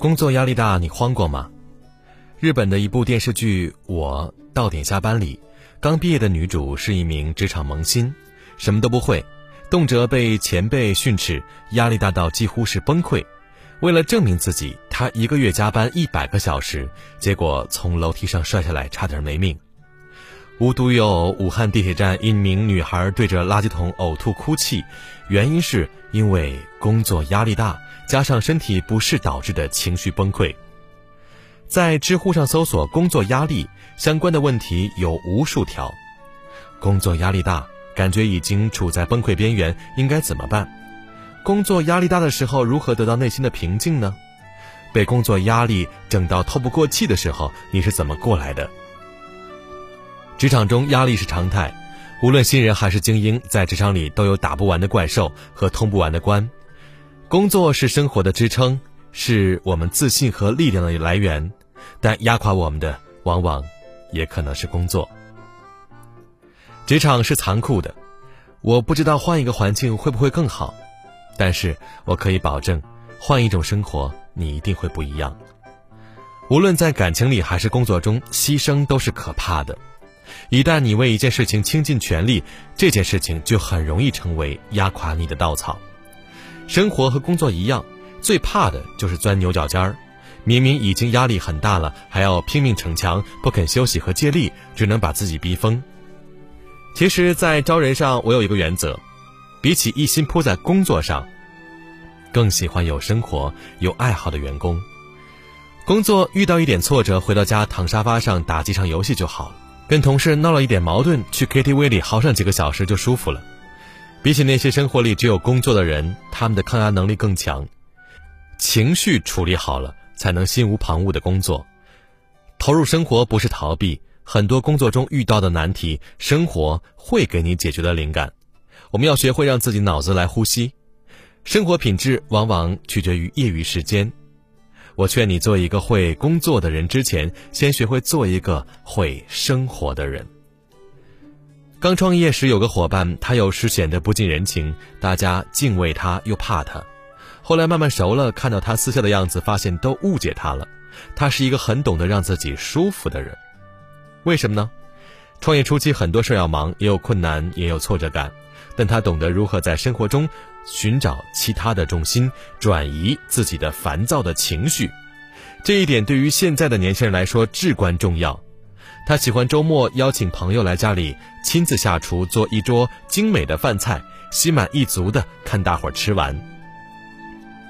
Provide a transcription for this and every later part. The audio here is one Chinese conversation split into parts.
工作压力大，你慌过吗？日本的一部电视剧《我到点下班》里，刚毕业的女主是一名职场萌新，什么都不会，动辄被前辈训斥，压力大到几乎是崩溃。为了证明自己，她一个月加班一百个小时，结果从楼梯上摔下来，差点没命。无独有偶，武汉地铁站一名女孩对着垃圾桶呕吐哭泣，原因是因为工作压力大。加上身体不适导致的情绪崩溃，在知乎上搜索“工作压力”相关的问题有无数条。工作压力大，感觉已经处在崩溃边缘，应该怎么办？工作压力大的时候，如何得到内心的平静呢？被工作压力整到透不过气的时候，你是怎么过来的？职场中压力是常态，无论新人还是精英，在职场里都有打不完的怪兽和通不完的关。工作是生活的支撑，是我们自信和力量的来源，但压垮我们的往往也可能是工作。职场是残酷的，我不知道换一个环境会不会更好，但是我可以保证，换一种生活，你一定会不一样。无论在感情里还是工作中，牺牲都是可怕的。一旦你为一件事情倾尽全力，这件事情就很容易成为压垮你的稻草。生活和工作一样，最怕的就是钻牛角尖儿。明明已经压力很大了，还要拼命逞强，不肯休息和借力，只能把自己逼疯。其实，在招人上，我有一个原则：比起一心扑在工作上，更喜欢有生活、有爱好的员工。工作遇到一点挫折，回到家躺沙发上打几场游戏就好了；跟同事闹了一点矛盾，去 KTV 里嚎上几个小时就舒服了。比起那些生活里只有工作的人，他们的抗压能力更强。情绪处理好了，才能心无旁骛的工作。投入生活不是逃避，很多工作中遇到的难题，生活会给你解决的灵感。我们要学会让自己脑子来呼吸。生活品质往往取决于业余时间。我劝你做一个会工作的人之前，先学会做一个会生活的人。刚创业时有个伙伴，他有时显得不近人情，大家敬畏他又怕他。后来慢慢熟了，看到他私下的样子，发现都误解他了。他是一个很懂得让自己舒服的人。为什么呢？创业初期很多事要忙，也有困难，也有挫折感，但他懂得如何在生活中寻找其他的重心，转移自己的烦躁的情绪。这一点对于现在的年轻人来说至关重要。他喜欢周末邀请朋友来家里，亲自下厨做一桌精美的饭菜，心满意足的看大伙儿吃完。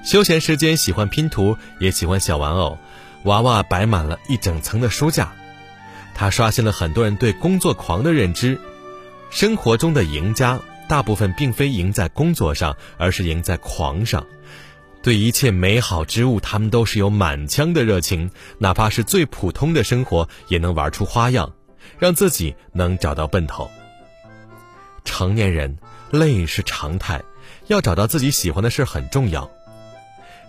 休闲时间喜欢拼图，也喜欢小玩偶，娃娃摆满了一整层的书架。他刷新了很多人对工作狂的认知。生活中的赢家，大部分并非赢在工作上，而是赢在狂上。对一切美好之物，他们都是有满腔的热情，哪怕是最普通的生活，也能玩出花样，让自己能找到奔头。成年人累是常态，要找到自己喜欢的事很重要。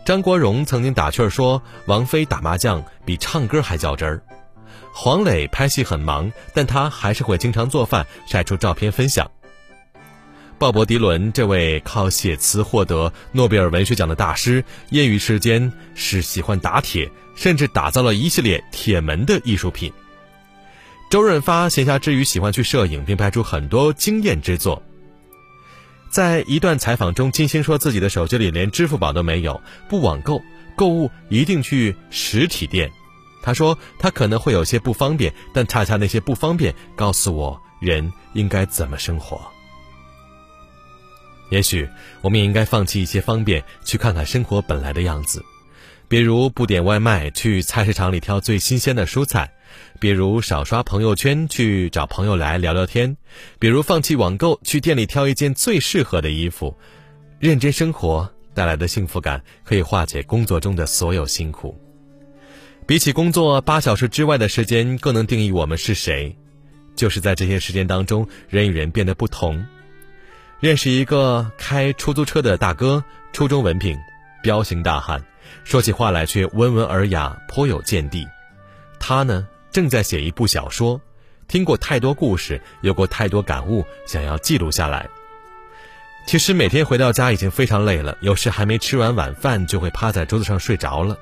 张国荣曾经打趣说：“王菲打麻将比唱歌还较真儿。”黄磊拍戏很忙，但他还是会经常做饭，晒出照片分享。鲍勃·迪伦这位靠写词获得诺贝尔文学奖的大师，业余时间是喜欢打铁，甚至打造了一系列铁门的艺术品。周润发闲暇之余喜欢去摄影，并拍出很多惊艳之作。在一段采访中，金星说自己的手机里连支付宝都没有，不网购，购物一定去实体店。他说他可能会有些不方便，但恰恰那些不方便告诉我人应该怎么生活。也许我们也应该放弃一些方便，去看看生活本来的样子。比如不点外卖，去菜市场里挑最新鲜的蔬菜；比如少刷朋友圈，去找朋友来聊聊天；比如放弃网购，去店里挑一件最适合的衣服。认真生活带来的幸福感，可以化解工作中的所有辛苦。比起工作八小时之外的时间，更能定义我们是谁。就是在这些时间当中，人与人变得不同。认识一个开出租车的大哥，初中文凭，彪形大汉，说起话来却温文尔雅，颇有见地。他呢，正在写一部小说，听过太多故事，有过太多感悟，想要记录下来。其实每天回到家已经非常累了，有时还没吃完晚饭就会趴在桌子上睡着了。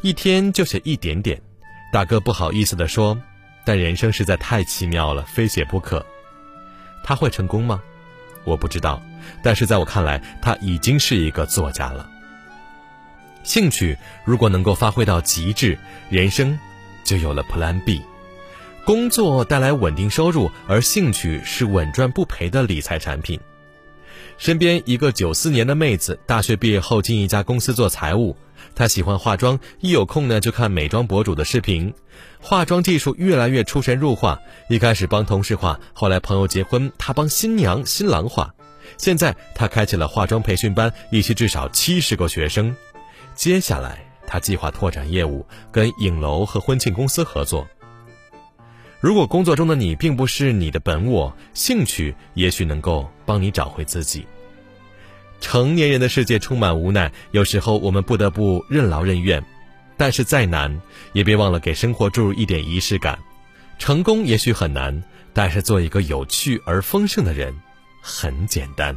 一天就写一点点。大哥不好意思地说：“但人生实在太奇妙了，非写不可。”他会成功吗？我不知道，但是在我看来，他已经是一个作家了。兴趣如果能够发挥到极致，人生就有了 Plan B。工作带来稳定收入，而兴趣是稳赚不赔的理财产品。身边一个九四年的妹子，大学毕业后进一家公司做财务。她喜欢化妆，一有空呢就看美妆博主的视频，化妆技术越来越出神入化。一开始帮同事化，后来朋友结婚，她帮新娘新郎化。现在她开启了化妆培训班，一期至少七十个学生。接下来她计划拓展业务，跟影楼和婚庆公司合作。如果工作中的你并不是你的本我，兴趣也许能够帮你找回自己。成年人的世界充满无奈，有时候我们不得不任劳任怨，但是再难，也别忘了给生活注入一点仪式感。成功也许很难，但是做一个有趣而丰盛的人，很简单。